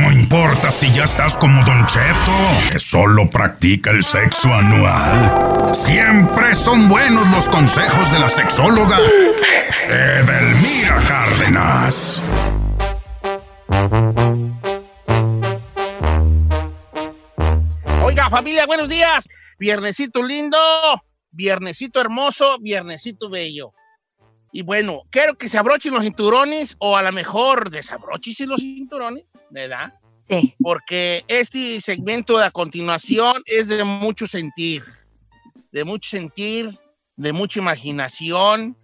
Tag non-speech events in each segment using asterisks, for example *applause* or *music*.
No importa si ya estás como Don Cheto, que solo practica el sexo anual. Siempre son buenos los consejos de la sexóloga Edelmira Cárdenas. Oiga, familia, buenos días. Viernesito lindo, viernesito hermoso, viernesito bello. Y bueno, quiero que se abrochen los cinturones o a lo mejor desabrochen los cinturones, ¿verdad? Sí. Porque este segmento de a continuación es de mucho sentir, de mucho sentir, de mucha imaginación,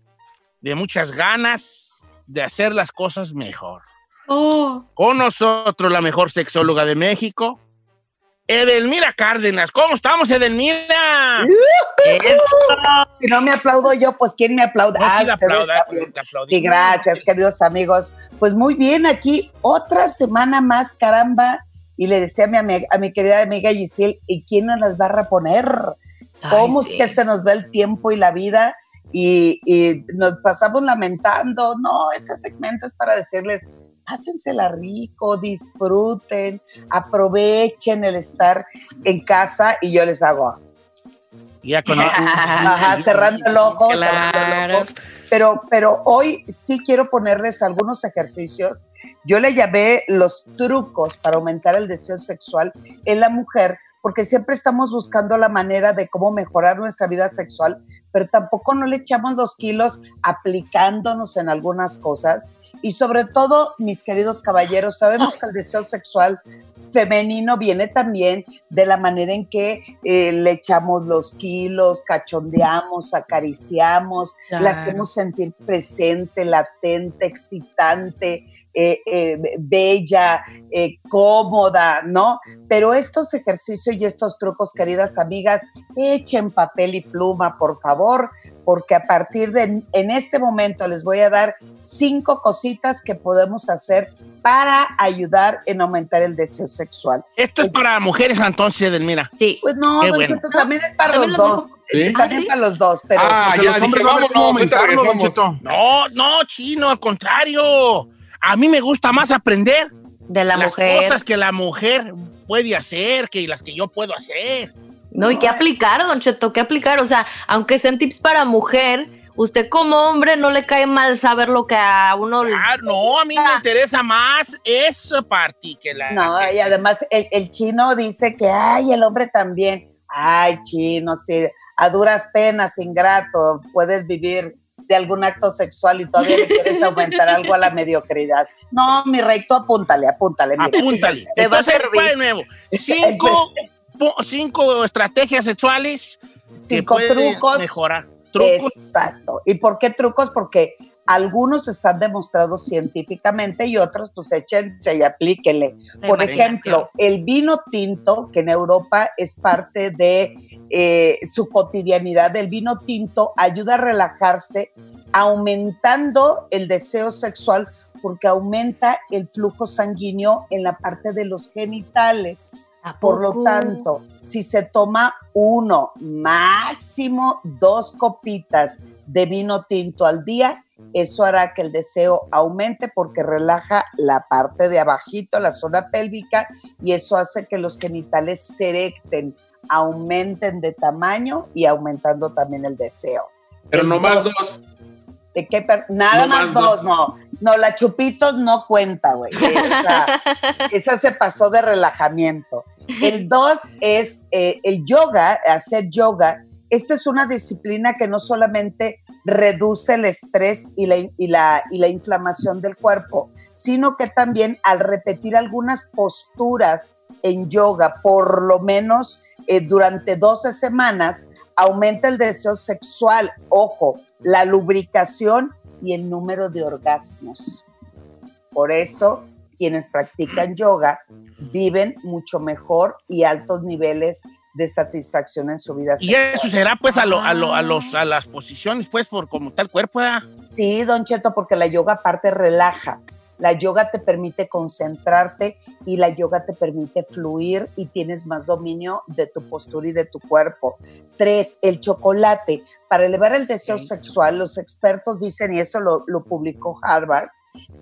de muchas ganas de hacer las cosas mejor. Oh. Con nosotros la mejor sexóloga de México, Edelmira Cárdenas. ¿Cómo estamos, Edelmira? Si no me aplaudo yo, pues ¿quién me aplaude? No, sí Ah, ustedes aplauda. Sí, gracias, queridos amigos. Pues muy bien, aquí otra semana más, caramba. Y le decía a mi, ami- a mi querida amiga Giselle, ¿y quién nos las va a reponer? ¿Cómo Ay, es sí. que se nos va el tiempo y la vida? Y, y nos pasamos lamentando. No, este segmento es para decirles, pásensela rico, disfruten, aprovechen el estar en casa y yo les hago. Ya con *laughs* Ajá, cerrando el ojo, cerrando el ojo. Pero, pero hoy sí quiero ponerles algunos ejercicios. Yo le llamé los trucos para aumentar el deseo sexual en la mujer, porque siempre estamos buscando la manera de cómo mejorar nuestra vida sexual, pero tampoco no le echamos los kilos aplicándonos en algunas cosas. Y sobre todo, mis queridos caballeros, sabemos que el deseo sexual femenino viene también de la manera en que eh, le echamos los kilos, cachondeamos, acariciamos, Claro. la hacemos sentir presente, latente, excitante, eh, eh, bella, eh, cómoda, ¿no? Pero estos ejercicios y estos trucos, queridas amigas, echen papel y pluma, por favor, porque a partir de en este momento les voy a dar cinco cositas que podemos hacer para ayudar en aumentar el deseo sexual. Esto es para mujeres entonces, Edelmira. Sí. Pues no, don bueno. Cheto, también es para los También dos. ¿Sí? También ¿sí? para los dos, pero Ah, Porque ya los dije, hombres aumentarlo, don regresamos. Cheto. No, no, chino, al contrario. A mí me gusta más aprender De la las mujer. cosas que la mujer puede hacer que las que yo puedo hacer. No, y qué aplicar, Don Cheto, qué aplicar. O sea, aunque sean tips para mujer, usted como hombre no le cae mal saber lo que a uno le. Ah, no, a mí me interesa más esa parte que la. No, y además el, el chino dice que, ay, el hombre también. Ay, chino, sí, a duras penas, ingrato, puedes vivir de algún acto sexual y todavía le quieres aumentar algo a la mediocridad. No, mi rey, tú apúntale, apúntale. Apúntale. Te va a servir. de nuevo. Cinco, cinco estrategias sexuales que Cinco pueden trucos. mejorar. Trucos. Exacto. ¿Y por qué trucos? Porque algunos están demostrados científicamente y otros pues échense y aplíquenle. Por ejemplo, el vino tinto, que en Europa es parte de eh, su cotidianidad, el vino tinto ayuda a relajarse, aumentando el deseo sexual porque aumenta el flujo sanguíneo en la parte de los genitales. ¿A Por lo tanto, si se toma uno, máximo dos copitas de vino tinto al día, eso hará que el deseo aumente porque relaja la parte de abajito, la zona pélvica, y eso hace que los genitales se erecten, aumenten de tamaño y aumentando también el deseo. Pero no más dos- dos. ¿De qué per- Nada No más más dos, dos. no. No, la chupitos no cuenta, güey. Esa, *laughs* esa se pasó de relajamiento. El dos es eh, el yoga, hacer yoga. Esta es una disciplina que no solamente reduce el estrés y la, inflamación del cuerpo, sino que también al repetir algunas posturas en yoga, por lo menos eh, durante 12 semanas, aumenta el deseo sexual, ojo, la lubricación y el número de orgasmos. Por eso, quienes practican yoga viven mucho mejor y altos niveles de satisfacción en su vida Y sexual. eso será pues a, lo- a, lo- a los, a las posiciones, pues, por como el cuerpo. Sí, Don Cheto, porque la yoga aparte relaja. La yoga te permite concentrarte y la yoga te permite fluir y tienes más dominio de tu postura y de tu cuerpo. Tres, el chocolate. Para elevar el deseo sexual, los expertos dicen, y eso lo, lo publicó Harvard,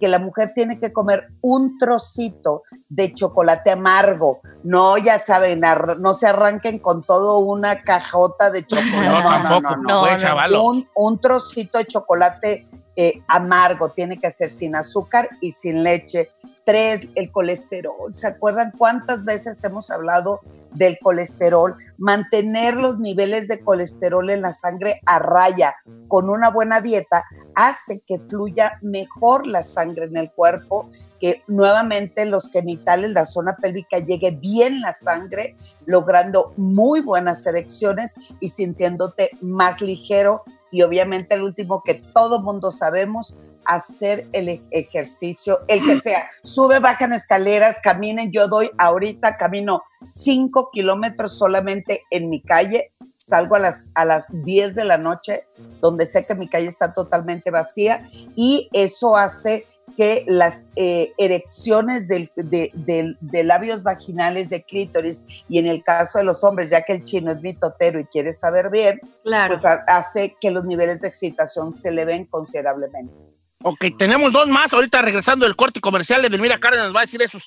que la mujer tiene que comer un trocito de chocolate amargo. No, ya saben, no se arranquen con todo una cajota de chocolate. No, no, no, no. Un, un trocito de chocolate eh, amargo, tiene que ser sin azúcar y sin leche. Tres, el colesterol. ¿Se acuerdan cuántas veces hemos hablado del colesterol? Mantener los niveles de colesterol en la sangre a raya con una buena dieta hace que fluya mejor la sangre en el cuerpo, que nuevamente los genitales, la zona pélvica llegue bien la sangre, logrando muy buenas erecciones y sintiéndote más ligero y obviamente el último que todo mundo sabemos, hacer el e-, ejercicio, el que sea. Sube, bajan escaleras, caminen. Yo doy ahorita, camino 5 kilómetros solamente en mi calle. Salgo a las, a las 10 de la noche, donde sé que mi calle está totalmente vacía y eso hace que las eh, erecciones de, labios vaginales de clítoris y en el caso de los hombres, ya que el chino es mitotero y quiere saber bien, pues hace que los niveles de excitación se eleven considerablemente. Ok, tenemos dos más. Ahorita regresando del corte comercial, Edelmira Cárdenas nos va a decir esos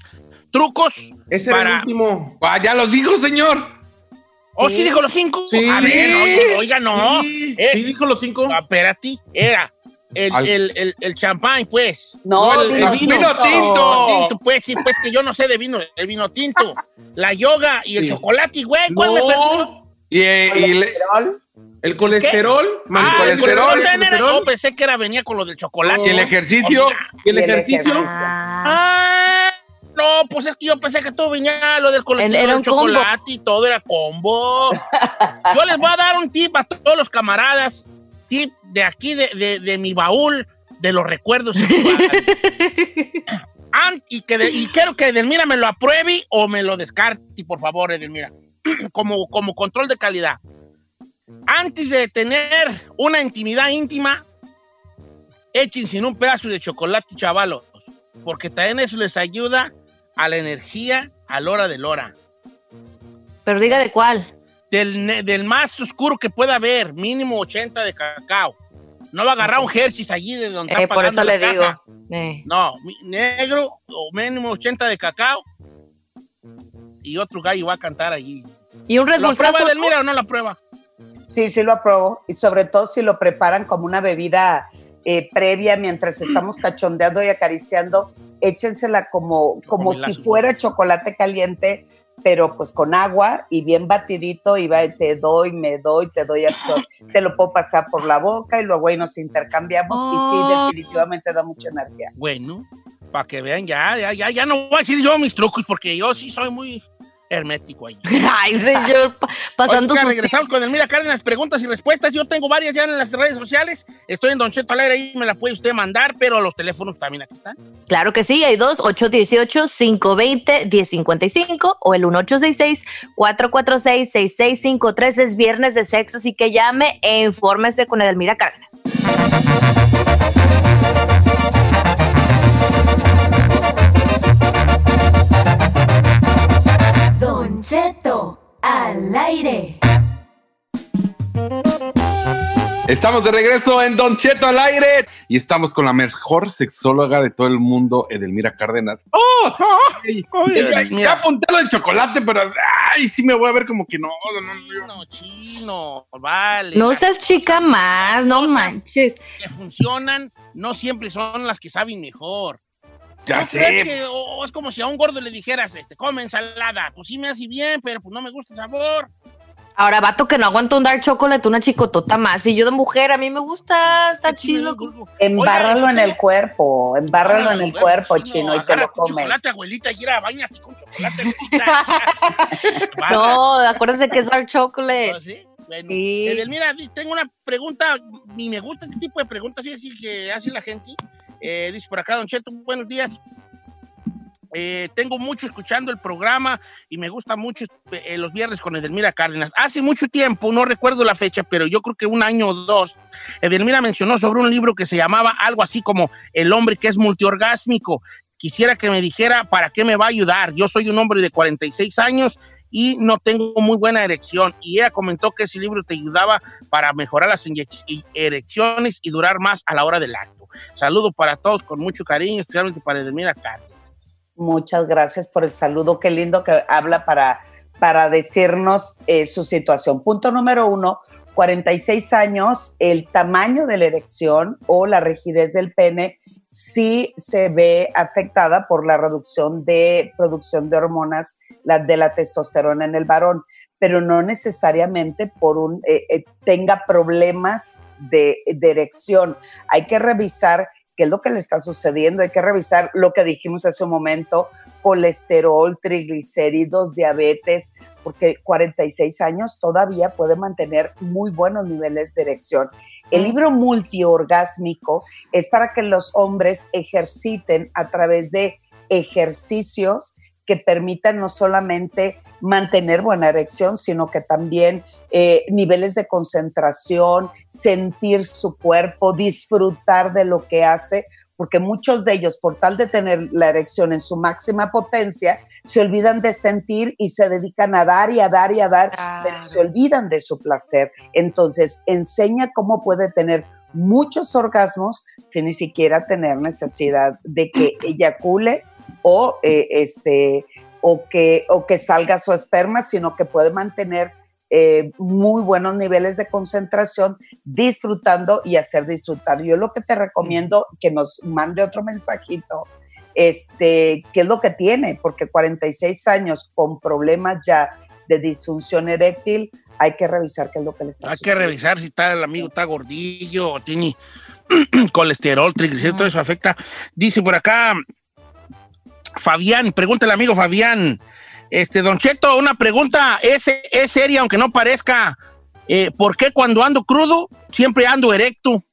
trucos. Ese era el último. Ah, ya los dijo, señor. ¿Oh, sí dijo los cinco? Sí. A ver, oiga, no. Sí, sí dijo los cinco. Ah, espérate, era el, el, el, el, champán, pues. No, el, vino, tinto. tinto. Pues sí, pues que yo no sé de vino. El vino tinto, la yoga y el chocolate, güey. ¿Cuál me perdió? Y, eh, y el, el colesterol. Ah, el colesterol. El colesterol. Yo pensé que era venía con lo del chocolate. ¿Y el ejercicio? ¿Y el, ejercicio? Ah. No, pues es que yo pensé que todo venía lo del colesterol, el, chocolate y todo era combo. *laughs* yo les voy a dar un tip a todos los camaradas tip de aquí, de, de, mi baúl, de los recuerdos *laughs* y, que y quiero que Edelmira me lo apruebe o me lo descarte, por favor, Edelmira. *clears throat* como, como control de calidad. Antes de tener una intimidad íntima, echen sin un pedazo de chocolate, chavalos, porque también eso les ayuda a la energía a la hora de hora. Pero diga de cuál del, más oscuro que pueda haber, mínimo 80 de cacao. No va a agarrar un Hershey's allí de donde eh, está Por eso le digo. Eh. No, negro o mínimo 80 de cacao. Y otro gallo va a cantar allí. ¿Y un Red ¿Lo prueba del mira o no la prueba? Sí, sí lo apruebo. Y sobre todo si lo preparan como una bebida eh, previa mientras estamos cachondeando y acariciando, échensela como, como si fuera chocolate caliente pero pues con agua y bien batidito y va, te doy, me doy, te doy te lo puedo pasar por la boca y luego ahí nos intercambiamos y sí, oh. definitivamente da mucha energía. Bueno, para que vean, ya, ya, ya, ya no voy a decir yo mis trucos porque yo sí soy muy hermético ahí. *laughs* Ay, señor, pasando Oiga, regresamos con el Mira Cárdenas, preguntas y respuestas. Yo tengo varias ya en las redes sociales. Estoy en Don Cheto Alegre, ahí me la puede usted mandar, pero los teléfonos también aquí están. Claro que sí, hay dos, 818-520-1055 o el 1866-446-6653. Es viernes de sexo, así que llame e infórmese con Edelmira Cárdenas. Al aire. Estamos de regreso en Don Cheto al aire y estamos con la mejor sexóloga de todo el mundo, Edelmira Cárdenas. ¡Oh! *laughs* ya, apunté lo del chocolate, pero ay, sí me voy a ver como que no. No, no, chino, vale. No seas chica más, no manches. Que funcionan, no siempre son las que saben mejor. Ya sé. es como si a un gordo le dijeras, este, come ensalada. Pues sí me hace bien, pero pues no me gusta el sabor. Ahora, vato que no aguanta un dark chocolate, una chicotota más. Y yo de mujer, a mí me gusta, está chido. Embárralo en el cuerpo, embárralo en el cuerpo, chino, y te lo comes. chocolate, abuelita, y con chocolate, *laughs* *laughs* no, acuérdense que es dark chocolate. ¿Ah, ¿Sí? Bueno, Mira, tengo una pregunta, ni me gusta este tipo de preguntas, así que hace la gente. Eh, dice por acá, Don Cheto, buenos días. Eh, tengo mucho escuchando el programa y me gusta mucho eh, los viernes con Edelmira Cárdenas. Hace mucho tiempo, no recuerdo la fecha, pero yo creo que un año o dos, Edelmira mencionó sobre un libro que se llamaba algo así como El hombre que es multiorgásmico. Quisiera que me dijera para qué me va a ayudar. Yo soy un hombre de 46 años y no tengo muy buena erección. Y ella comentó que ese libro te ayudaba para mejorar las erecciones y durar más a la hora del acto. Saludo para todos con mucho cariño, especialmente para Edelmira Cárdenas. Muchas gracias por el saludo. Qué lindo que habla para para decirnos eh, su situación. Punto número uno, 46 años, el tamaño de la erección o la rigidez del pene sí se ve afectada por la reducción de producción de hormonas de la testosterona en el varón, pero no necesariamente por un eh, eh, tenga problemas de erección. Hay que revisar qué es lo que le está sucediendo. Hay que revisar lo que dijimos hace un momento, colesterol, triglicéridos, diabetes, porque 46 años todavía puede mantener muy buenos niveles de erección. El libro multiorgásmico es para que los hombres ejerciten a través de ejercicios que permitan no solamente mantener buena erección, sino que también eh, niveles de concentración, sentir su cuerpo, disfrutar de lo que hace, porque muchos de ellos, por tal de tener la erección en su máxima potencia, se olvidan de sentir y se dedican a dar y a dar y a dar, pero se olvidan de su placer. Entonces, enseña cómo puede tener muchos orgasmos sin ni siquiera tener necesidad de que *clears throat* eyacule o, eh, este, o, que, o que salga su esperma, sino que puede mantener eh, muy buenos niveles de concentración, disfrutando y hacer disfrutar. Yo lo que te recomiendo que nos mande otro mensajito, este, qué es lo que tiene, porque 46 años con problemas ya de disfunción eréctil, hay que revisar qué es lo que le está Hay que revisar si está el amigo está gordillo o tiene *clears throat* colesterol, triglicéridos, todo eso afecta. Dice por acá, Fabián, pregúntale amigo Fabián. Este, Don Cheto, una pregunta, es, es seria, aunque no parezca. Eh, ¿Por qué cuando ando crudo siempre ando erecto?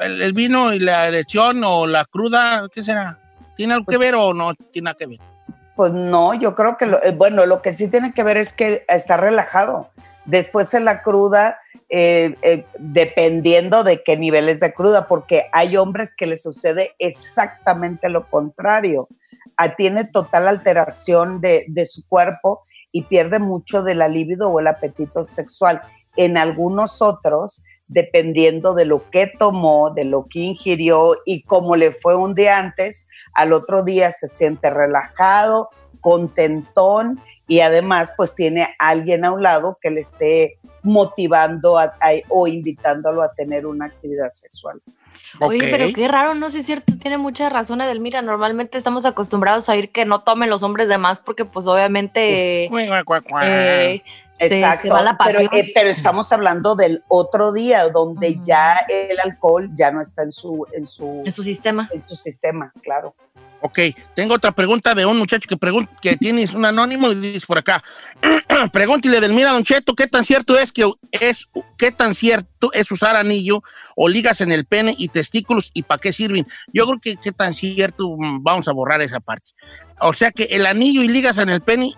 El, vino y la erección o la cruda, ¿qué será? ¿Tiene algo que ver o no tiene nada que ver? Pues no, yo creo que, lo, eh, bueno, lo que sí tiene que ver es que está relajado. Después en la cruda, eh, eh, dependiendo de qué niveles de cruda, porque hay hombres que les sucede exactamente lo contrario. Ah, tiene total alteración de, de su cuerpo y pierde mucho de la libido o el apetito sexual. En algunos otros, dependiendo de lo que tomó, de lo que ingirió y cómo le fue un día antes, al otro día se siente relajado, contentón y además pues tiene alguien a un lado que le esté motivando o invitándolo a tener una actividad sexual. Oye, pero qué raro, no sé si es cierto, tiene mucha razón Edelmira, normalmente estamos acostumbrados a oír que no tomen los hombres de más porque pues obviamente... Eh, Exacto, eh, pero, estamos hablando del otro día donde ya el alcohol ya no está en su, en su, en su sistema. En su sistema, claro. Ok, tengo otra pregunta de un muchacho que pregunta, que tienes un anónimo y dice por acá. *clears throat* Pregúntale del mira, Don Cheto, ¿qué tan cierto es que es qué tan cierto es usar anillo o ligas en el pene y testículos y para qué sirven? Yo creo que qué tan cierto, mm, vamos a borrar esa parte. O sea que el anillo y ligas en el pene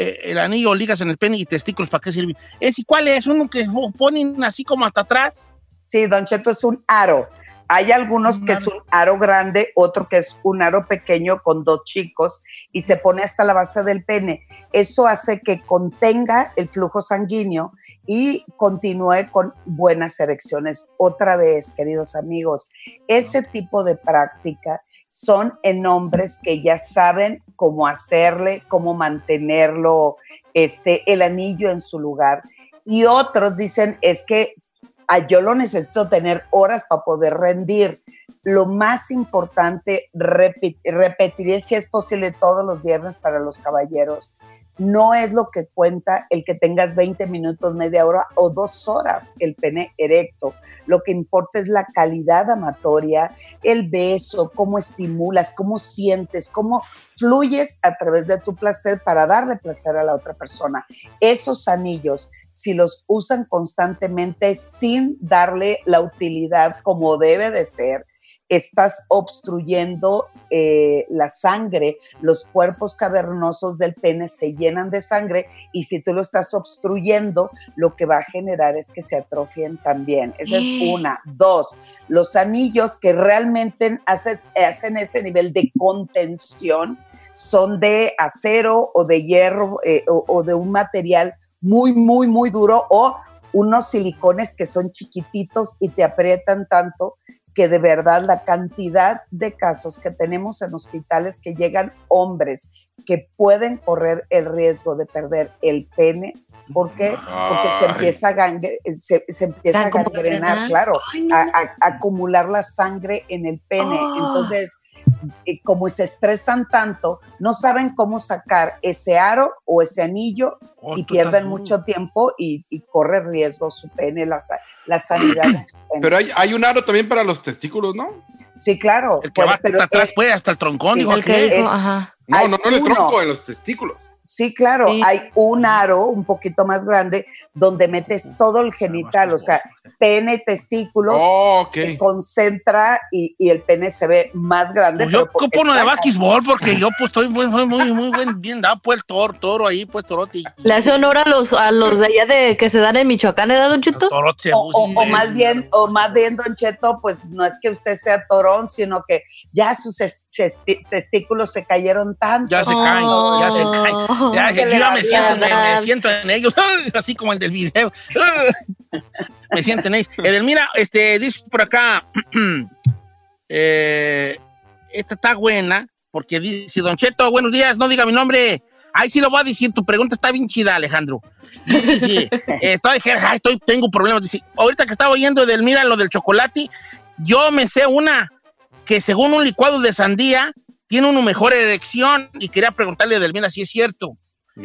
eh, el anillo ligas en el pene y testículos, ¿para qué sirven? ¿Es y cuál es? ¿Uno que ponen así como hasta atrás? Sí, Don Cheto, es un aro. Hay algunos que es un aro grande, otro que es un aro pequeño con dos chicos y se pone hasta la base del pene. Eso hace que contenga el flujo sanguíneo y continúe con buenas erecciones. Otra vez, queridos amigos, ese tipo de práctica son en hombres que ya saben cómo hacerle, cómo mantenerlo, este, el anillo en su lugar. Y otros dicen, es que yo lo necesito tener horas para poder rendir. Lo más importante, repetiré si es posible todos los viernes para los caballeros, no es lo que cuenta el que tengas 20 minutos, media hora o dos horas el pene erecto. Lo que importa es la calidad amatoria, el beso, cómo estimulas, cómo sientes, cómo fluyes a través de tu placer para darle placer a la otra persona. Esos anillos, si los usan constantemente sin darle la utilidad como debe de ser, estás obstruyendo eh, la sangre, los cuerpos cavernosos del pene se llenan de sangre y si tú lo estás obstruyendo, lo que va a generar es que se atrofien también. Esa es una. Dos, los anillos que realmente hacen ese nivel de contención son de acero o de hierro eh, o de un material muy, muy, muy duro o unos silicones que son chiquititos y te aprietan tanto que de verdad la cantidad de casos que tenemos en hospitales que llegan hombres que pueden correr el riesgo de perder el pene, ¿por qué? Porque se empieza a, se, empieza a gangrenar, claro, a, acumular la sangre en el pene. Ah. Entonces, como se estresan tanto, no saben cómo sacar ese aro o ese anillo oh, y pierden mucho tiempo y, corre riesgo su pene, la, la sanidad de su pene. Pero hay, un aro también para los testículos, ¿no? Sí, claro. El que va atrás fue hasta el troncón, igual que, No, no, no le tronco en los testículos. Sí, claro, hay un aro un poquito más grande donde metes todo el genital, o sea, pene, testículos, oh, concentra y, el pene se ve más grande. Pues yo ocupo uno de basquetbol porque yo pues estoy muy, muy, muy, muy bien dado, pues el toro, toro ahí, pues torote. *laughs* Le hace honor a los, a los de allá de que se dan en Michoacán, ¿eh, Don Cheto? O, más bien, o más bien, Don Cheto, pues no es que usted sea torón, sino que ya sus testículos se cayeron tanto. Ya se caen, ya se caen. Ya, yo ya me siento, me, siento en ellos, *laughs* así como el del video. *laughs* me siento en ellos. Edelmira, este, dice por acá, *clears throat* eh, esta está buena, porque dice, Don Cheto, buenos días, no diga mi nombre. Ay, sí lo voy a decir, tu pregunta está bien chida, Alejandro. Dice, *laughs* eh, estoy, estoy, tengo problemas. Dice, ahorita que estaba oyendo Edelmira lo del chocolate, yo me sé una que según un licuado de sandía, tiene una mejor erección y quería preguntarle a Delmira si es cierto.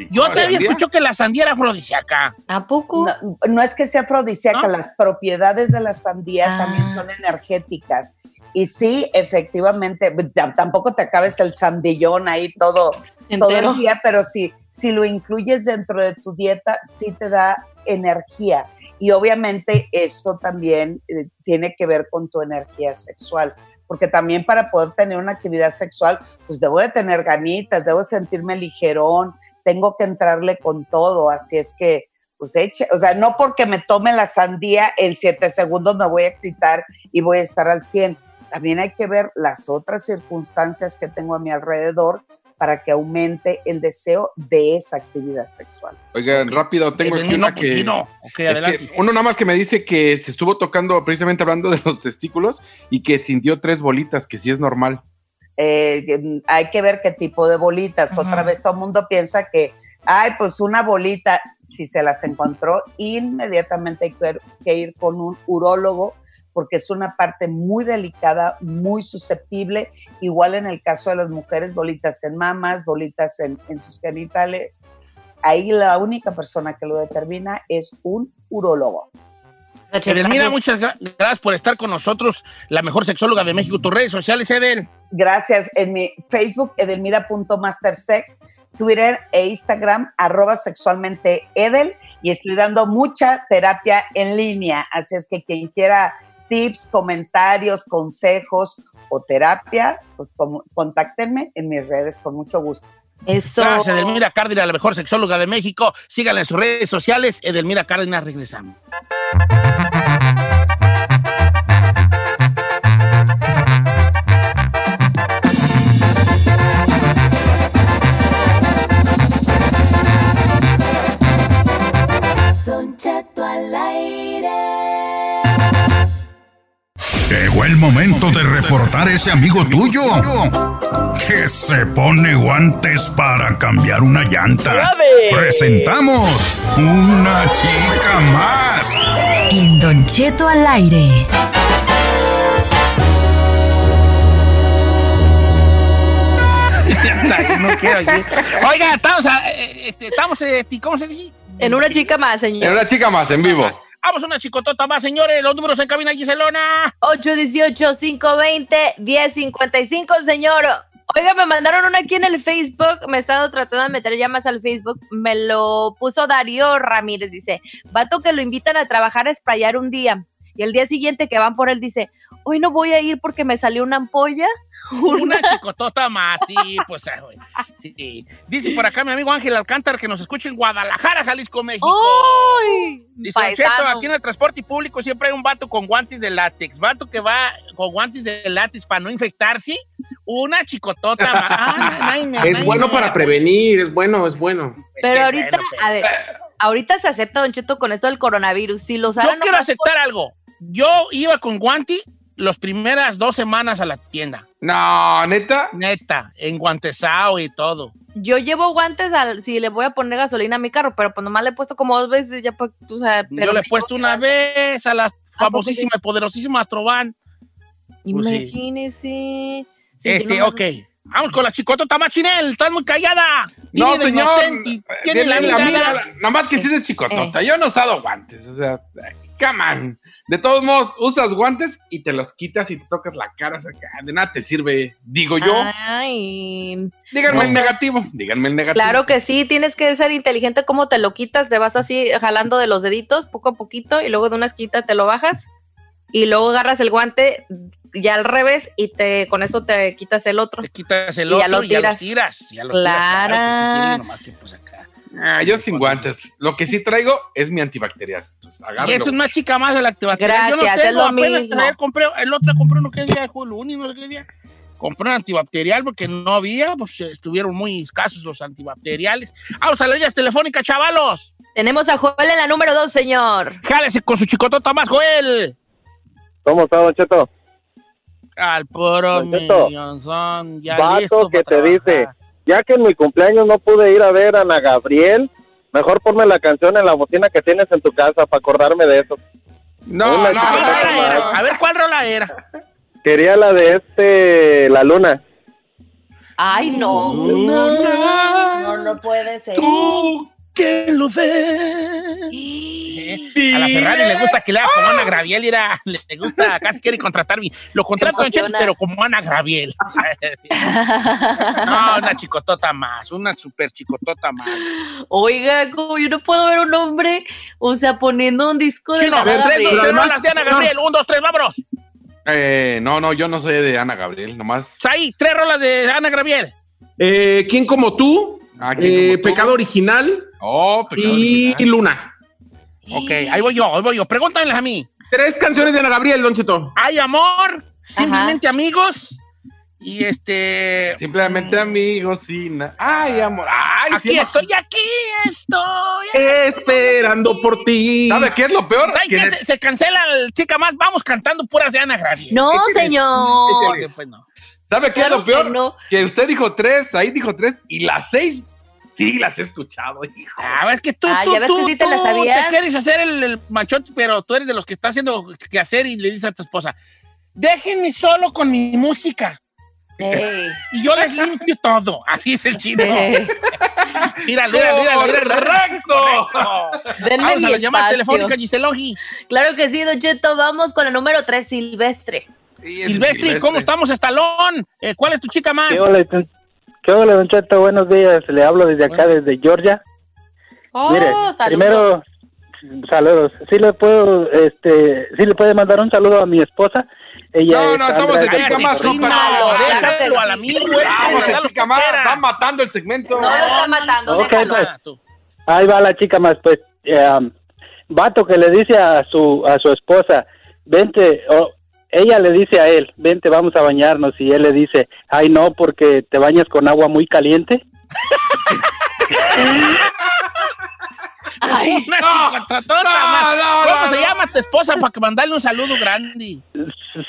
Yo te había escuchado que la sandía era afrodisíaca. ¿A poco? No, es que sea afrodisíaca, las propiedades de la sandía ah. también son energéticas. Y sí, efectivamente, tampoco te acabes el sandillón ahí todo, todo el día, pero sí, si lo incluyes dentro de tu dieta, sí te da energía. Y obviamente eso también eh, tiene que ver con tu energía sexual porque también para poder tener una actividad sexual, pues debo de tener ganitas, debo sentirme ligerón, tengo que entrarle con todo, así es que, pues eche, o sea, no porque me tome la sandía en siete segundos me voy a excitar y voy a estar al 100. También hay que ver las otras circunstancias que tengo a mi alrededor para que aumente el deseo de esa actividad sexual. Oigan, rápido, tengo aquí una que, no. adelante. uno nada más que me dice que se estuvo tocando precisamente hablando de los testículos y que sintió tres bolitas, que sí es normal. Eh, hay que ver qué tipo de bolitas. Otra vez todo el mundo piensa que, ay, pues una bolita, si se las encontró, inmediatamente hay que ir con un urólogo porque es una parte muy delicada, muy susceptible, igual en el caso de las mujeres, bolitas en mamas, bolitas en, sus genitales. Ahí la única persona que lo determina es un urólogo. Edelmira, muchas gracias por estar con nosotros, la mejor sexóloga de México. Tus redes sociales, Edel. Gracias. En mi Facebook, edelmira.mastersex, Twitter e Instagram, arroba sexualmente Edel. Y estoy dando mucha terapia en línea. Así es que quien quiera tips, comentarios, consejos o terapia, pues contáctenme en mis redes con mucho gusto. Eso. Gracias, Edelmira Cárdenas, la mejor sexóloga de México. Síganla en sus redes sociales. Edelmira Cárdenas, regresamos. Thank you. Llegó el momento de reportar ese amigo tuyo que se pone guantes para cambiar una llanta. Presentamos una chica más. En Don Cheto al aire. Oiga, estamos, eh, este, estamos eh, ¿cómo se dice? En una chica más, señor. En una chica más, en vivo. Vamos una chicotota más, señores. Los números en cabina, Giselona. 818-520-1055, señor. Oiga, me mandaron una aquí en el Facebook. Me he estado tratando de meter ya más al Facebook. Me lo puso Darío Ramírez. Dice: Vato que lo invitan a trabajar a sprayar un día. Y el día siguiente que van por él dice: hoy no voy a ir porque me salió una ampolla. *laughs* Una chicotota más, sí, pues, güey. Sí. Dice por acá mi amigo Ángel Alcántara que nos escucha en Guadalajara, Jalisco, México. ¡Ay! Dice, "Don Cheto, aquí en el transporte público siempre hay un vato con guantes de látex. Vato que va con guantes de látex para no infectarse. Una chicotota más. Ah, *laughs* ay, ay, Es ay, bueno ay. para prevenir, es bueno, es bueno. Pero Sí, ahorita, bueno, pero- a ver, ahorita se acepta, Don Cheto, con esto del coronavirus. Si lo Yo quiero aceptar algo. Yo iba con guanti las primeras dos semanas a la tienda. No, neta. Neta, en guantesao y todo. Yo llevo guantes al, si le voy a poner gasolina a mi carro, pero pues nomás le he puesto como dos veces ya pues, tú sabes. Pero Yo le he puesto una vez a la famosísima y poderosísima Astrovan. Pues. Imagínese. Sí, Este, ok. Vamos con la chicotota machinel. Estás muy callada. No, señor. Tiene la mirada. mirada. Nomás que sí es chicotota. Eh. Yo no he usado guantes. O sea, come on. De todos modos, usas guantes y te los quitas y te tocas la cara. o sea, que de nada te sirve. Digo yo. Ay, Díganme no. el negativo. Díganme el negativo. claro que sí, tienes que ser inteligente como te lo quitas, te vas así jalando de los deditos poco a poquito y luego de una esquita te lo bajas y luego agarras el guante ya al revés y te con eso te quitas el otro. Te quitas el Y ya otro lo y ya lo tiras. tiras. Ya lo Claro. tiras. Claro, que sí, nomás que pues acá. Ah, yo sin guantes. Lo que sí traigo es mi antibacterial. Entonces, Y es una chica más de la antibacterial. Yo no Gracias, es tengo, lo mismo. ayer compré, el otro compré uno que día, fue el único que día. Compré un antibacterial porque no había, pues estuvieron muy escasos los antibacteriales. Vamos a las líneas telefónicas, chavalos. Tenemos a Joel en la número dos, señor. Jálese con su chicotota más, Joel. ¿Cómo está, Don Cheto? Al puro Don Cheto, millonzón, ya vato listo que te dice. Ya que en mi cumpleaños no pude ir a ver a Ana Gabriel, mejor ponme la canción en la bocina que tienes en tu casa para acordarme de eso. No, Una no. A ver, ¿cuál rola era? Quería la de este, La Luna. Ay, no. No, no puede ser. Tú que lo ves. A la Ferrari le gusta que le haga como Ana Graviel, era, le gusta, casi quiere contratarme. Lo contrato Cheto, emociona. pero como Ana Graviel. *laughs* *laughs* No, una chicotota más, una super chicotota más. Oiga, como yo no puedo ver un hombre, o sea, poniendo un disco de Chino, Ana Gabriel. tres además, rolas de Ana. Gabriel. Un, dos, tres, vámonos. Eh, no, no, yo no soy de Ana Gabriel, nomás. Ahí, tres rolas de Ana Gabriel. Eh, ¿Quién como tú? Ah, ¿quién Eh, como tú? Pecado original Oh, pecado y original. Luna. Ok, ahí voy yo, ahí voy yo. Pregúntanles a mí. Tres canciones de Ana Gabriel, Don Cheto. Hay amor, simplemente amigos. Y este. Simplemente amigos sin. Ay, amor. Ay, Aquí sí, estoy, aquí estoy. Esperando por ti. ¿Sabe qué es lo peor? De- Se, se cancela el chica más. Vamos cantando puras de Ana Gabriel. No, señor. Pues, no. ¿Sabe qué Claro es lo peor? que no. Que usted dijo tres, ahí dijo tres, y las seis sí las he escuchado, hijo. Ah, es que tú, Ah, tú, ya ves tú, que sí te la tú sabías. te quieres hacer el, el machote, pero tú eres de los que está haciendo que hacer y le dices a tu esposa, déjenme solo con mi música Ey, y yo les limpio todo. Así es el chino. ey. Mira, mira, mira. ¡Correcto! Denme Vamos mi a la llamada telefónica, Giselogi. Claro que sí, Don Cheto. Vamos con la número tres, Silvestre. Sí, ese Silvestre, ¿cómo estamos, Estalón? Eh, ¿Cuál es tu chica más? ¿Qué hola, ¿Qué hola, Don Cheto? Buenos días. Le hablo desde acá, desde Georgia. Oh, Mire, saludos. primero, saludos. Sí le puedo, este, sí le puede mandar un saludo a mi esposa. Ella No, es no, estamos en chica más, compa. Déjalo al amigo, Déjalo el chica más, va matando el segmento. No lo está matando, Ok, déjalo. pues. Ah. Ahí va la chica más, pues, eh, um, vato que le dice a su, a su esposa, vente, o ella le dice a él, vente, vamos a bañarnos, y él le dice, ay no, porque te bañas con agua muy caliente. Ay, *laughs* Una No, no, no, ¿Cómo no, se no. llama tu esposa para que mandarle un saludo grande?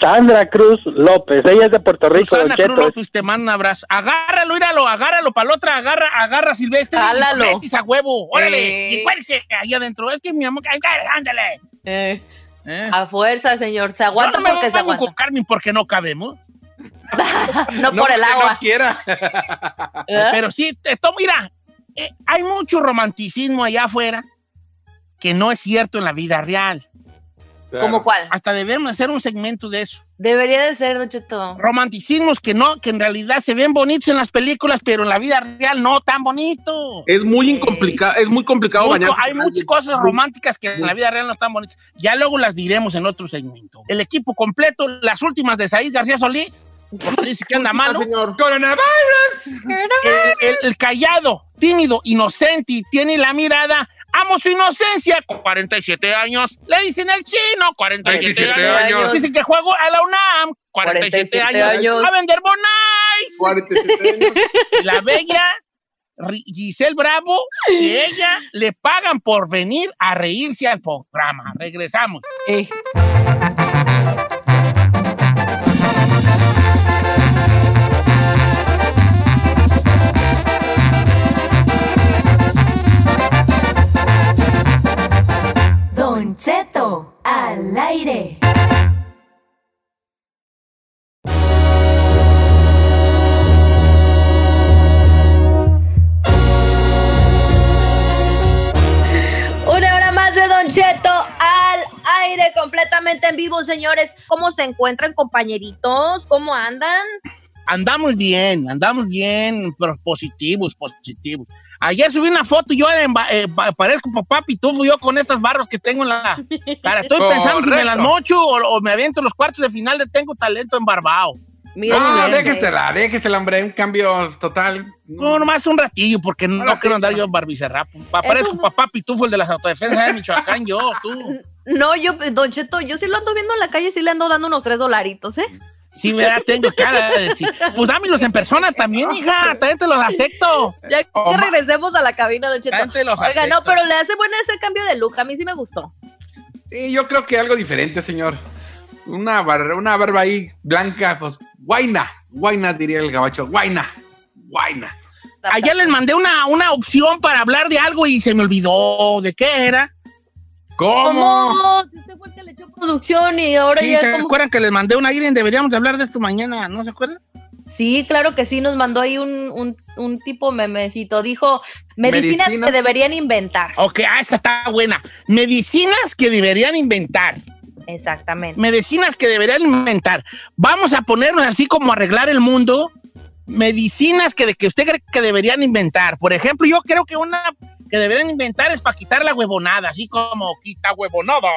Sandra Cruz López, ella es de Puerto Rico, Don Cruz. López te manda un abrazo. Agárralo, íralo, agárralo para la otra, agarra, agarra a Silvestre. Jálalo. Y a huevo, órale. Eh. Y cuélese ahí adentro. Es que mi amor, ay, ándale. eh, Eh. a fuerza, señor. Se aguanta no me porque se aguanta. con Carmen porque no cabemos. *laughs* No, por el que agua. No quiera. *laughs* ¿Eh? Pero sí, esto, mira, eh, hay mucho romanticismo allá afuera que no es cierto en la vida real. ¿Cómo cuál? Hasta debemos hacer un segmento de eso. Debería de ser, Don Cheto. Romanticismos que no, que en realidad se ven bonitos en las películas, pero en la vida real no tan bonito. Es muy incomplicado, es muy complicado bañarse. hay muchas cosas románticas que en la vida real no están bonitas. Ya luego las diremos en otro segmento. El equipo completo, las últimas de Said García Solís, porque dice que anda malo. señor. Coronavirus. El, el- el callado, tímido, inocente y tiene la mirada. Amo su inocencia, 47 años. Le dicen el chino, 47, 47 años. años. Dicen que juego a la UNAM, 47, 47 años. años. A vender bonais. 47 años. Y *laughs* la bella Giselle Bravo, que ella le pagan por venir a reírse al programa. Regresamos. Eh. Al aire. Una hora más de Don Cheto al aire, completamente en vivo, señores. ¿Cómo se encuentran, compañeritos? ¿Cómo andan? Andamos bien, andamos bien, pero positivos, positivos. Ayer subí una foto, yo en ba- eh, pa- parezco papá pitufo yo con estas barras que tengo en la cara. Estoy *laughs* pensando si me las mocho o, o me aviento los cuartos de final de Tengo Talento en Barbao. Mira, Ah, bien, déjesela, déjesela, hombre. Un cambio total. No, nomás un ratillo, porque no, quiero andar yo en barbicerrapo. Pa- Parezco Eso- papá pitufo, el de las autodefensas de Michoacán, yo, tú. *laughs* No, yo, Don Cheto, yo sí lo ando viendo en la calle, sí le ando dando unos tres dolaritos, ¿eh? Sí, ¿verdad? Tengo cara de decir. Pues dámelos en persona también, hija. También te los acepto. Ya que Oh, ma- regresemos a la cabina, Don Cheto. Los Oiga, no, pero le hace bueno ese cambio de look, a mí sí me gustó. Sí, yo creo que algo diferente, señor. Una, bar- una barba ahí blanca, pues, guaina. Guaina, diría el gabacho. Guaina. Guaina. Ayer les mandé una, una opción para hablar de algo y se me olvidó. ¿De qué era? ¿Cómo? ¿Cómo? Si usted fue el que le echó producción y ahora Sí, ya ¿se como- acuerdan que les mandé una Irene? Deberíamos de hablar de esto mañana, ¿no se acuerdan? Sí, claro que sí, nos mandó ahí un, un, un tipo memecito. Dijo, medicinas, Medicinas. que deberían inventar. Ok, ah, esta está buena. Medicinas que deberían inventar. Exactamente. Medicinas que deberían inventar. Vamos a ponernos así como a arreglar el mundo. Medicinas que, de, que usted cree que deberían inventar. Por ejemplo, yo creo que una que deberían inventar es para quitar la huevonada, así como quita huevonada.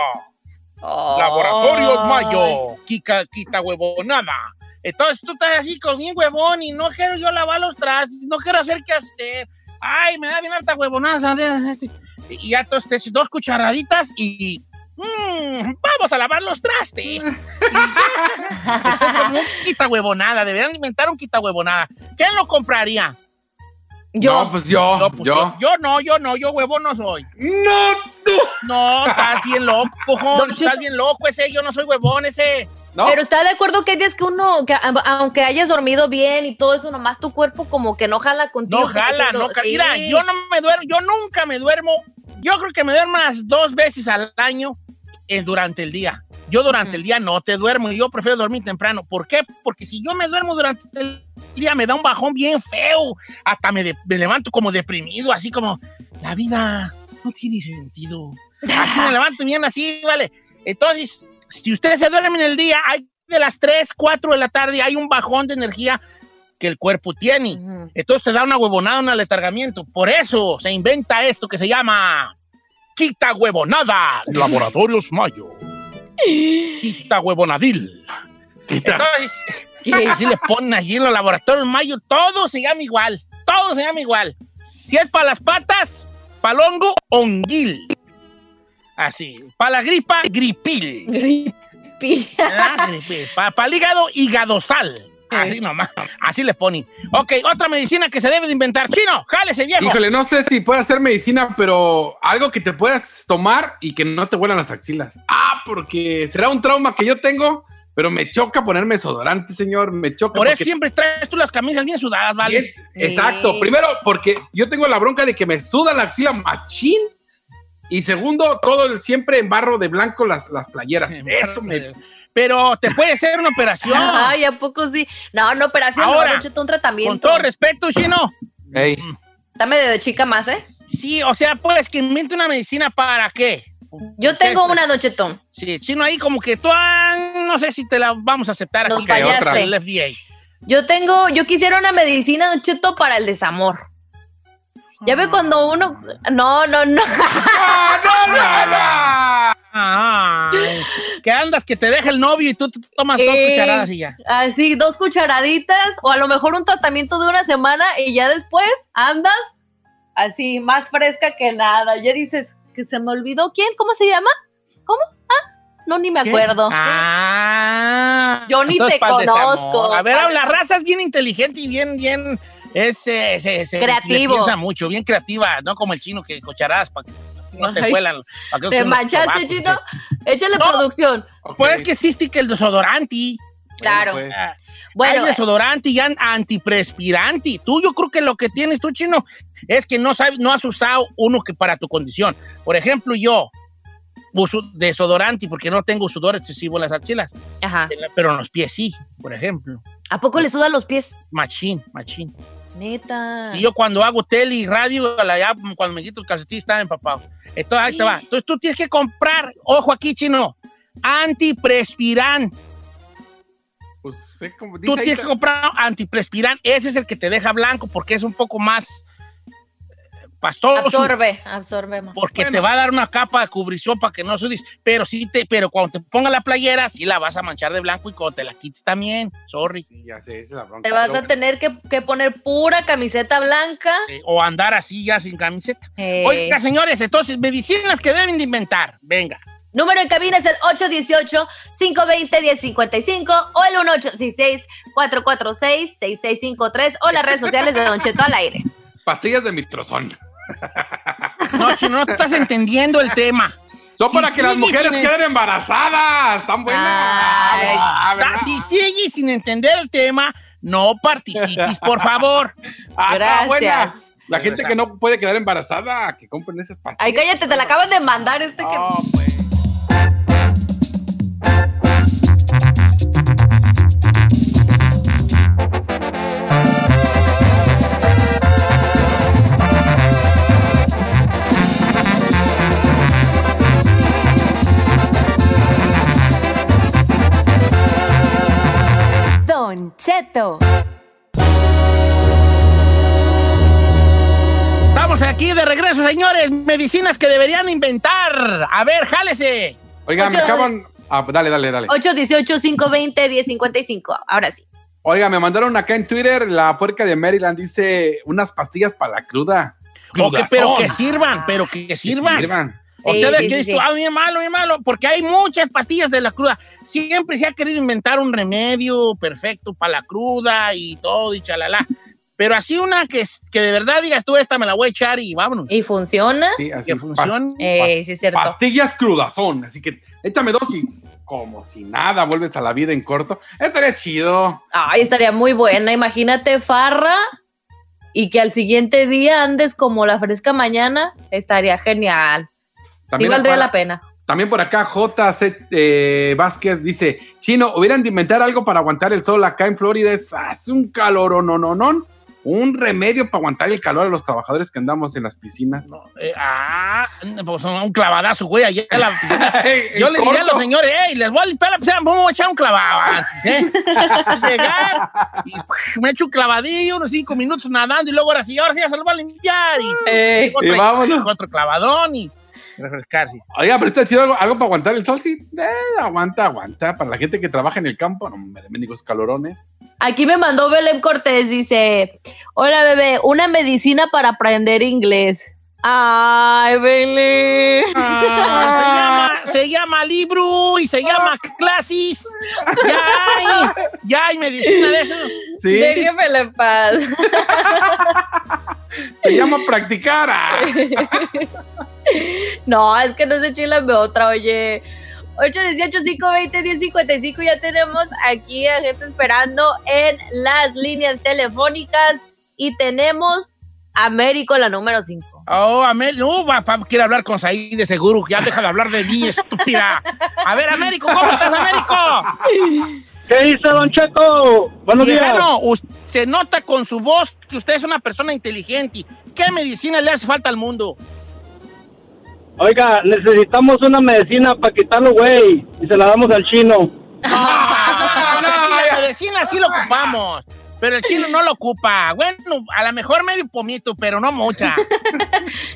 Laboratorios Ay. Mayo, quita, quita huevonada. Entonces tú estás así con bien huevón y no quiero yo lavar los trastes, no quiero hacer qué hacer. Ay, me da bien harta huevonada. Y ya entonces dos cucharaditas y... mm, vamos a lavar los trastes. *laughs* Entonces, como un quita huevonada, deberían inventar un quita huevonada. ¿Quién lo compraría? Yo. No, pues yo. Yo, pues, yo. yo, yo no, yo no, yo huevón no soy. No, no. No, estás bien loco, *laughs* cojón, estás bien loco ese, yo no soy huevón ese. No. Pero está de acuerdo que hay días que uno, que aunque hayas dormido bien y todo eso, nomás tu cuerpo como que no jala contigo. No jala, no jala. sí. Mira, yo no me duermo, yo nunca me duermo. Yo creo que me duermo unas dos veces al año eh, durante el día. Yo durante el día no te duermo, yo prefiero dormir temprano. ¿Por qué? Porque si yo me duermo durante el día me da un bajón bien feo. Hasta me, de- me levanto como deprimido, así como la vida no tiene sentido. Así me *laughs* levanto bien así, ¿vale? Entonces, si usted se duerme en el día, hay de las 3, 4 de la tarde, hay un bajón de energía que el cuerpo tiene. Entonces te da una huevonada, un aletargamiento. Por eso se inventa esto que se llama quita huevonada. Laboratorios Mayo. Quita huevonadil. Entonces, así le ponen allí en los laboratorios Mayo, todo se llama igual. Todo se llama igual. Si es para las patas, palongo, onguil. Así. Para la gripa, gripil. Gripi. Para el hígado, higadosal. Así nomás. Así le ponen. Ok, otra medicina que se debe de inventar. Chino, jálese, viejo. Híjole, no sé si puede hacer medicina, pero algo que te puedas tomar y que no te huelan las axilas. Ah, porque será un trauma que yo tengo, pero me choca ponerme desodorante, señor. Me choca. Por eso siempre traes tú las camisas bien sudadas, ¿vale? Bien, Exacto. Primero, porque yo tengo la bronca de que me suda la axila machín. Y segundo, todo el, siempre en barro de blanco las, las playeras. Eso me. Pero te puede hacer una operación. *laughs* Ay, ¿a poco sí? No, no, operación, Ahora, no, un tratamiento. Con todo respeto, Chino. Ey. Está medio de chica más, ¿eh? Sí, o sea, pues que invente una medicina para qué. Yo Sí, tengo pues. una, Don Cheto. Sí, Chino ahí como que tú, ah, no sé si te la vamos a aceptar Nos aquí. fallaste. otra, el FDA. Yo tengo, yo quisiera una medicina, Don Cheto, para el desamor. Ya ve cuando uno. No, no, no. *laughs* Ay, que andas, que te deja el novio y tú te tomas dos Eh, cucharadas y ya. Así, dos cucharaditas, o a lo mejor un tratamiento de una semana y ya después andas así, más fresca que nada. Ya dices, que se me olvidó. ¿Quién? ¿Cómo se llama? ¿Cómo? Ah, no, ni me ¿Qué? acuerdo. Ah. Yo ni te conozco. A ver, la raza es bien inteligente y bien, bien. Es, eh, se, se- Creativo. piensa mucho, bien creativa, no como el chino que cucharadas para que no te cuelan. ¿Te manchaste, chino? Échale No. producción. Pues es que existe que el desodorante. Claro. pues. Bueno, hay desodorante y an- antiperspirante. Tú, yo creo que lo que tienes tú, chino, es que no sabes, no has usado uno que para tu condición. Por ejemplo, yo uso desodorante porque no tengo sudor excesivo en las axilas, ajá. pero en los pies sí, por ejemplo. ¿A poco le sudan los pies? Machín, machín. Neta. Y yo cuando hago tele y radio, a la- ya, cuando me quito el calcetín, estaba empapado. Entonces, ahí te va. Entonces, tú tienes que comprar, ojo aquí, chino, antiperspirante. Pues, sé como Tú dice ahí, tienes que comprar antiperspirante. Ese es el que te deja blanco porque es un poco más pastoso. Absorbe, absorbe más. Porque Bueno. te va a dar una capa de cubrición para que no sudes. Pero sí te, pero cuando te ponga la playera, sí la vas a manchar de blanco y cuando te la quites también. Sorry. Sí, Ya sé, esa es la bronca. Te vas a tener que, que poner pura camiseta blanca. Eh, o andar así ya sin camiseta. Eh, Oiga, señores, entonces, medicinas que deben de inventar. Venga. Número en cabina es el 818-520-1055 o el 1866-446-6653 o las redes sociales de Don Cheto al aire. Pastillas de mitrozón. No, chino, no estás entendiendo el tema. Son Si para que las mujeres queden embarazadas. Están buenas. Ay. Ah. Si sigues sin entender el tema, no participes, por favor. *laughs* Ah, está Gracias. buena. La gente que no puede quedar embarazada, que compren esas pastillas. Ay, cállate, te la acaban de mandar este que... Ah, pues. Estamos aquí de regreso, señores. Medicinas que deberían inventar. A ver, jálese. Oiga, me Ocho. acaban. Ah, dale, dale, dale. 818-520-1055. Ahora sí. Oiga, me mandaron acá en Twitter, la puerca de Maryland dice unas pastillas para la cruda. Ok, pero que sirvan, pero que, Que sirvan. O sea, de sí, que sí, dices sí. tú, ah, bien malo, bien malo, porque hay muchas pastillas de la cruda. Siempre se ha querido inventar un remedio perfecto para la cruda y todo y chalala. Pero así una que, es- que de verdad digas tú, esta me la voy a echar y vámonos. ¿Y funciona? Sí, así. Que funcione. Eh, sí, es cierto. Pastillas crudazón. Así que échame dos y como si nada, vuelves a la vida en corto. Estaría chido. Ay, estaría muy buena. Imagínate farra y que al siguiente día andes como la fresca mañana. Estaría genial. Sí valdría acá- la pena. También por acá JC eh, Vázquez dice, Chino, hubieran de inventar algo para aguantar el sol acá en Florida. Es, hace un calor no, no, no. Un remedio para aguantar el calor a los trabajadores que andamos en las piscinas. Eh, ah, pues un clavadazo, güey. allá en la *laughs* piscina. Yo le diría a los señores, hey, les voy a limpiar la piscina, vamos a echar un clavado antes, ¿eh? *laughs* Llegar y me echo un clavadillo, unos cinco minutos nadando y luego ahora sí, ahora sí ya se lo va a limpiar y, Eh, otro, y vámonos. otro clavadón y refrescarse. Oiga, pero está chido algo, algo para aguantar el sol, sí. Eh, aguanta, aguanta. Para la gente que trabaja en el campo, no, me mendigos calorones. Aquí me mandó Belén Cortés, dice, hola bebé, una medicina para aprender inglés. Ay, Belén. Ah, se, llama, se llama libro y se llama clasis. Ya hay, ya hay medicina de eso. Sí, Déjemela en paz. se llama practicar. *laughs* No, es que no se chilame otra, oye. 818-520-1055, ya tenemos aquí a gente esperando en las líneas telefónicas y tenemos a Américo, la número 5. Oh, Amel, no, papá quiere hablar con Saí de seguro. Ya deja de hablar de mí, estúpida. A ver, Américo, ¿cómo estás, Américo? ¿Qué dice Don Cheto? Buenos días. Viejano, se nota con su voz que usted es una persona inteligente. ¿Qué medicina le hace falta al mundo? Oiga, necesitamos una medicina para quitarlo, güey, y se la damos al chino. No, o sea, sí, la medicina sí lo ocupamos. Pero el chino no lo ocupa. Bueno, a lo mejor medio pomito, pero no mucha. *laughs*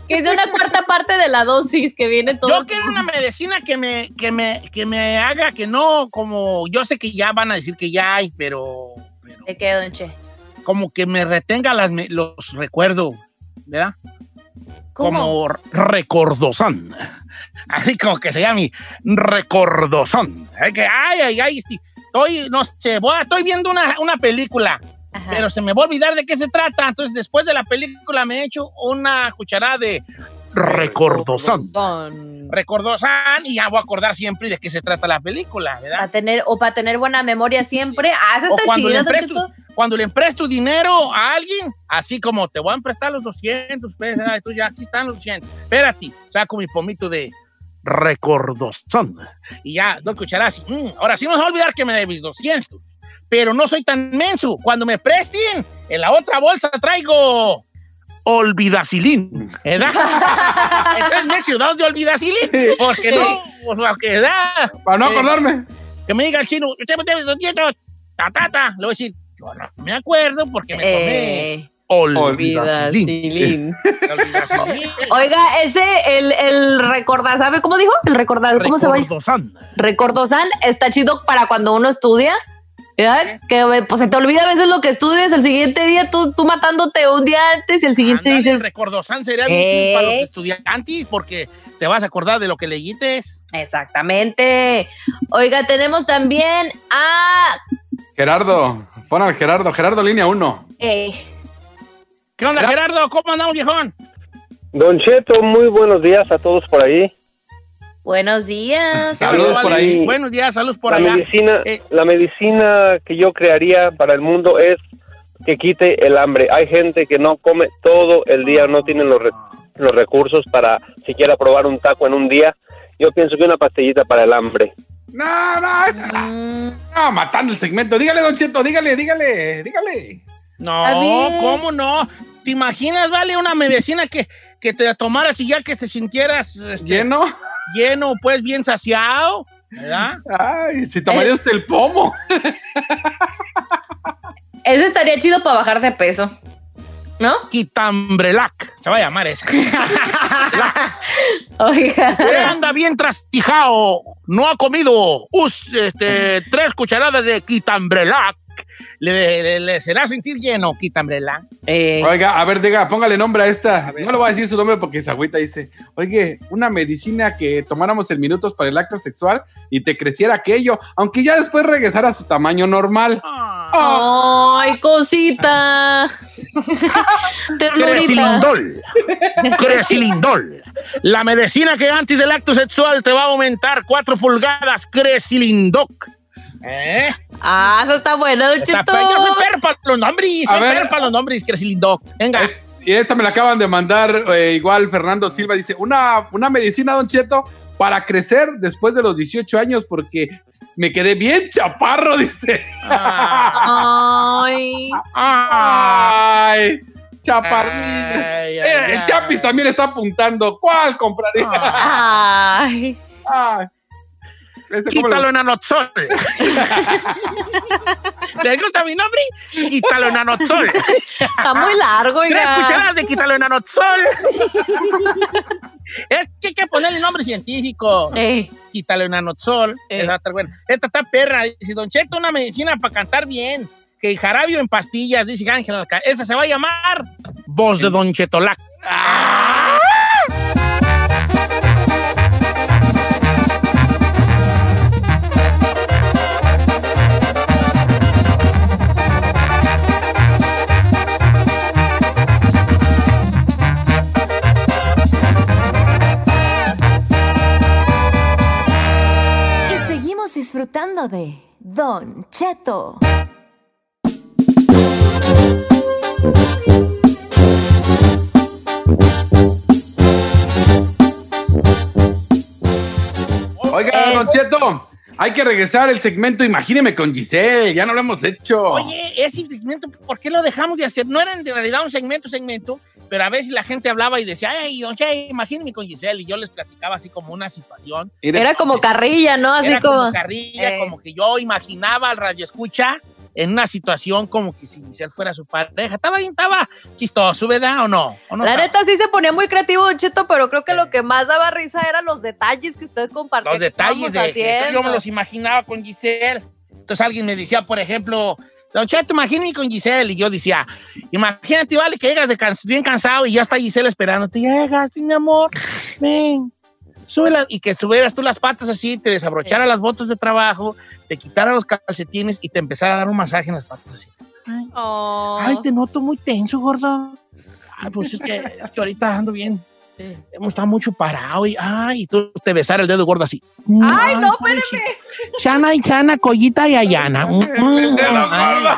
Que es una cuarta parte de la dosis que viene todo. Yo quiero una medicina que me, que me, que me haga que no, como yo sé que ya van a decir que ya hay, pero, pero ¿De qué, don Che? como que me retenga las, los recuerdos, ¿verdad? Como recordosón. Así como que se llame recordosón. Ay, que, ay, ay, estoy, no sé, voy- estoy viendo una, una película, Ajá. pero se me va a olvidar de qué se trata. Entonces, después de la película me echo una cucharada de recordosón. Recordosán y ya voy a acordar siempre de qué se trata la película, ¿verdad? Para tener, o para tener buena memoria siempre. Ah, eso está chido. Cuando le empresto dinero a alguien, así como te voy a emprestar los 200 pesos, ay, tú ya aquí están los 200. Espérate, saco mi pomito de recordosón. Y ya, dos cucharadas. y, mm, ahora sí no se va a olvidar que me debes 200. Pero no soy tan menso. Cuando me presten, en la otra bolsa traigo olvidacilín, ¿verdad? *laughs* Entonces me echo dos de olvidacilín, porque no, pues, lo que da, Para no acordarme. que me diga el chino, usted me debe 200, ta, ta, ta. Le voy a decir, yo no me acuerdo porque me tomé Eh, olvidacilín. *laughs* Oiga, ese, el, el recordar, ¿sabe cómo dijo? El recordar, ¿cómo se va? Recordosan está chido para cuando uno estudia. ¿verdad? Que pues se te olvida a veces lo que estudias, el siguiente día tú, tú matándote un día antes y el siguiente Ándale, dices, Recordosán sería Eh. para los estudiantes porque te vas a acordar de lo que leítes. exactamente. Oiga, tenemos también a... Gerardo, pon al Gerardo, Gerardo línea 1. eh, ¿Qué onda, Gerardo? ¿Cómo andamos, viejón? Don Cheto, muy buenos días a todos por ahí. buenos días. Saludos por ahí. Buenos días, saludos por la allá. medicina, Eh. la medicina que yo crearía para el mundo es que quite el hambre. Hay gente que no come todo el día, no tienen los, re- los recursos para siquiera probar un taco en un día. Yo pienso que una pastillita para el hambre. No, no, esta- Mm, no, matando el segmento. Dígale, Don Cheto, dígale, dígale, dígale. No. ¿cómo no? ¿Te imaginas, vale, una medicina que, que te tomaras y ya que te sintieras este, ¿Lleno? lleno, pues bien saciado? ¿Verdad? Ay, si tomaría usted el pomo. ese estaría chido para bajar de peso. ¿No? Quitambrelac, se va a llamar esa. *laughs* Oiga. Usted anda bien trastijado, no ha comido us- este, tres cucharadas de quitambrelac. Le, le- le será sentir lleno, quitambrelac. Eh, Oiga, a ver, diga, póngale nombre a esta. No le voy a decir su nombre porque esa agüita dice, oye, una medicina que tomáramos en minutos para el acto sexual y te creciera aquello, aunque ya después regresara a su tamaño normal. Ah. Ay, cosita. *laughs* Ternurita. Cresilindol. Cresilindol. La medicina que antes del acto sexual te va a aumentar 4 pulgadas. Cresilindoc. ¿Eh? Ah, eso está bueno, Don Cheto. soy perro para los nombres. Ver. perro para los nombres. Cresilindoc. Venga. Eh, Y esta me la acaban de mandar eh, igual Fernando Silva. Dice, una, una medicina, Don Cheto, para crecer después de los 18 años porque me quedé bien chaparro, *laughs* dice. Ay. Ay, chaparrín. ay, Eh, el. Chapis también está apuntando. ¿Cuál compraría? Ay. Ay. Quítalo lo- en anotzol. ¿Les *laughs* gusta mi nombre? Quítalo en anotzol. Está muy largo, Tres cucharadas de quítalo en anotzol. es que hay que ponerle nombre científico. Eh, Quítalo en anotzol. Esta está perra. Dice, Don Cheto, una medicina para cantar bien. Que jarabio en pastillas, dice Ángela. Esa se va a llamar Voz de Don Chetolac. ¡Ah! De Don Cheto. Oiga, Es- Don Cheto, Hay que regresar el segmento Imagíneme con Giselle, ya no lo hemos hecho. Oye, ese segmento, ¿por qué lo dejamos de hacer? No era en realidad un segmento, segmento, pero a veces la gente hablaba y decía, ay, Che, imagíneme con Giselle, y yo les platicaba así como una situación. Era como carrilla, ¿no? Así Era como. como carrilla, Eh. como que yo imaginaba al radio escucha en una situación como que si Giselle fuera su pareja. Estaba bien, estaba chistoso, ¿verdad? ¿O no? ¿O no La estaba? neta sí se ponía muy creativo, Don Cheto, pero creo que lo que más daba risa eran los detalles que usted compartió. los detalles de yo me los imaginaba con Giselle. Entonces alguien me decía, por ejemplo, Don Cheto, imagínate con Giselle. Y yo decía, imagínate, vale, que llegas de cans- bien cansado y ya está Giselle esperándote. Llegas, mi amor, ven. Súbela, y que subieras tú las patas así, te desabrochara las botas de trabajo, te quitara los calcetines y te empezara a dar un masaje en las patas así. Oh. Ay, te noto muy tenso, gordo. Ay, pues es que, es que ahorita ando bien. Hemos estado mucho parado y, ay, y tú te besara el dedo gordo así. Ay, no, ay, espérame. Chana y chana, collita y ayana. *laughs* Mm, mm, dedo ay. gordo.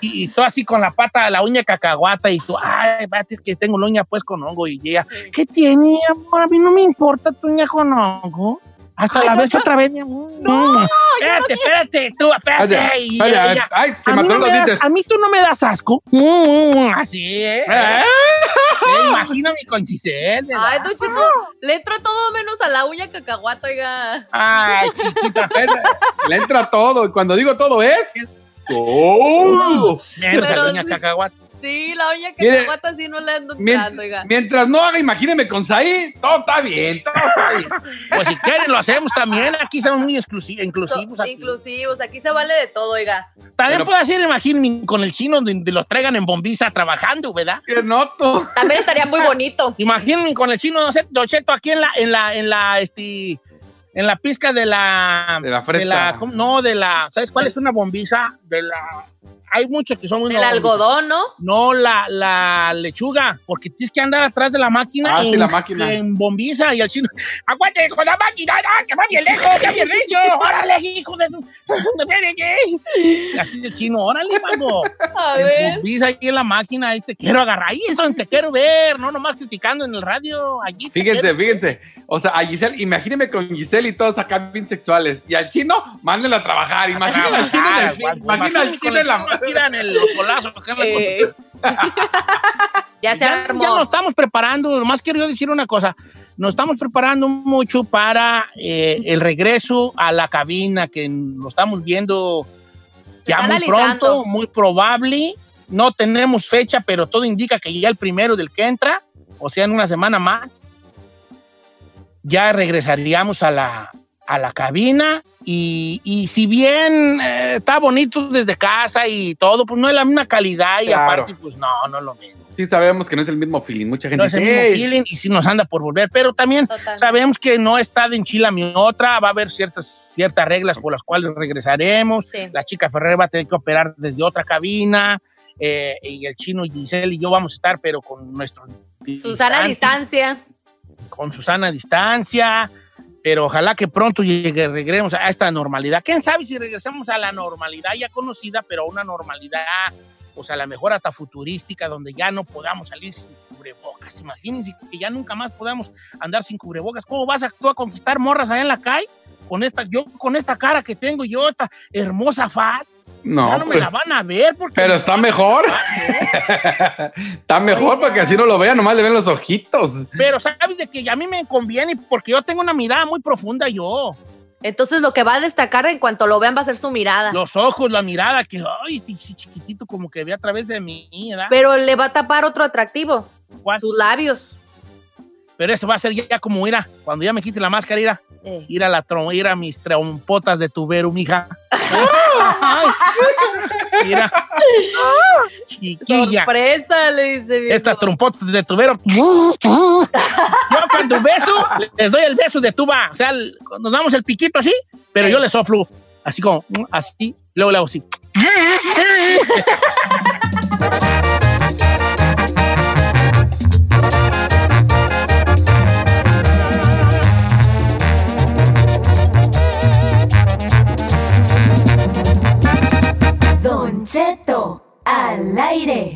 Y, y tú así con la pata, la uña cacahuata y tú, ay, espérate, es que tengo la uña pues con hongo y ella, ¿qué tiene, amor? A mí no me importa tu uña con hongo. Hasta Ay, la no, yo- otra vez, mi amor. No, espérate, espérate, tú, espérate. Ay, Y ay, ay, ella, mí mató no los dientes. a mí tú no me das asco. Mm, Así, ¿eh? ¿Eh? Eh, Imagíname con Giselle. ¿verdad? Ay, Don Cheto, le entró todo menos a la uña cacahuata, oiga. Ay, chiquita. *laughs* Le entra todo. Y cuando digo todo es. ¡Todo! Menos Pero a la uña sí. cacahuata. Sí, la uña Mire, cacahuata sí no le ando Mien- entrando, oiga. mientras no haga Imagíneme con Saí, todo está bien, todo está bien. *laughs* Pues si quieren lo hacemos también. Aquí somos muy exclusi- inclusivos. aquí. Inclusivos, aquí se vale de todo, oiga. También Pero- puedo hacer, imagínense, con el chino donde los traigan en bombiza trabajando, ¿verdad? ¡Qué noto! También estaría muy bonito. Imagínense con el chino, no sé, Don Cheto, aquí en la, en la, en la, este, en la pizca de la... De la fresa. ¿cómo? no, de la, ¿sabes cuál es una bombiza? De la... Hay muchos que son muy... El algodón, ¿no? No, la, la lechuga, porque tienes que andar atrás de la máquina, Ah, sí, en, la máquina. en bombiza y el chino, aguante con la máquina, ¡ah, que va bien lejos, que bien recio, órale, hijo de tu... Y Así de chino, órale, mano. A En ver. bombiza ahí en la máquina, ahí te quiero agarrar, ahí eso te quiero ver, no nomás criticando en el radio, allí te Fíjense, quiero- fíjense. O sea, a Giselle, imagíneme con Giselle y todos acá bien sexuales. Y al chino, mándenlo a trabajar. Imagina al chino en el film. Imagina al chino en la Tiran el los golazos Eh, *laughs* ya se ya, armó. ya nos estamos preparando, nomás quiero yo decir una cosa, nos estamos preparando mucho para eh, el regreso a la cabina, que lo estamos viendo ya muy analizando. pronto, muy probable, no tenemos fecha, pero todo indica que ya el primero del que entra, o sea, en una semana más, ya regresaríamos a la, a la cabina y, y si bien eh, está bonito desde casa y todo, pues no es la misma calidad y Claro. aparte, pues no, no es lo mismo. Sí, sabemos que no es el mismo feeling. Mucha gente No es el mismo feeling y sí nos anda por volver, pero también Total. sabemos que no está de enchila mi otra, va a haber ciertas, ciertas reglas por las cuales regresaremos. Sí. La chica Ferrer va a tener que operar desde otra cabina eh, y el chino Giselle y yo vamos a estar, pero con nuestro... Susana a distancia. Con Susana a distancia, pero ojalá que pronto llegue, regresemos a esta normalidad. ¿Quién sabe si regresamos a la normalidad ya conocida, pero a una normalidad, o sea, a la mejor hasta futurística, donde ya no podamos salir sin cubrebocas? Imagínense que ya nunca más podamos andar sin cubrebocas. ¿Cómo vas a, tú a conquistar morras allá en la calle? Con esta, yo con esta cara que tengo yo, esta hermosa faz, No, ya no me pues, la van a ver porque pero *laughs* está mejor. está mejor Oiga. porque así no lo vean, nomás le ven los ojitos. Pero sabes de que a mí me conviene porque yo tengo una mirada muy profunda yo. Entonces lo que va a destacar en cuanto lo vean va a ser su mirada. Los ojos, la mirada, que ay, chi- chiquitito como que ve a través de mí, ¿verdad? Pero le va a tapar otro atractivo. ¿Cuál? Sus labios. Pero eso va a ser ya, como ir a, cuando ya me quite la máscara, ir a, Eh. ir a, la trom- ir a mis trompotas de tubero, mija. *laughs* Mira. Chiquilla. Sorpresa, le dice. Estas trompotas de tubero. *laughs* Yo cuando beso, les doy el beso de tuba. O sea, nos damos el piquito así, pero yo le soplo así como, así, luego le hago así. *laughs* Don Cheto al aire.